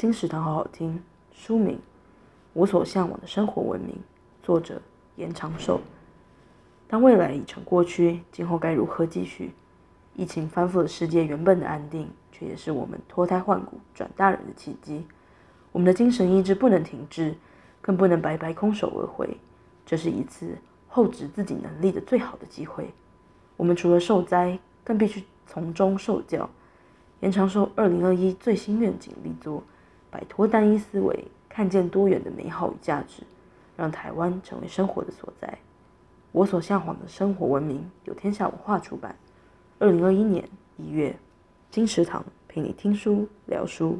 金石堂好好听，书名《我所向往的生活文明》，作者严长寿。当未来已成过去，今后该如何继续？疫情翻覆了世界原本的安定，却也是我们脱胎换骨、转大人的契机。我们的精神意志不能停滞，更不能白白空手而回。这是一次厚植自己能力的最好的机会。我们除了受灾，更必须从中受教。严长寿二零二一最新愿景力作。摆脱单一思维，看见多元的美好与价值，让台湾成为生活的所在。我所向往的生活文明，由天下文化出版，二零二一年一月，金石堂陪你听书聊书。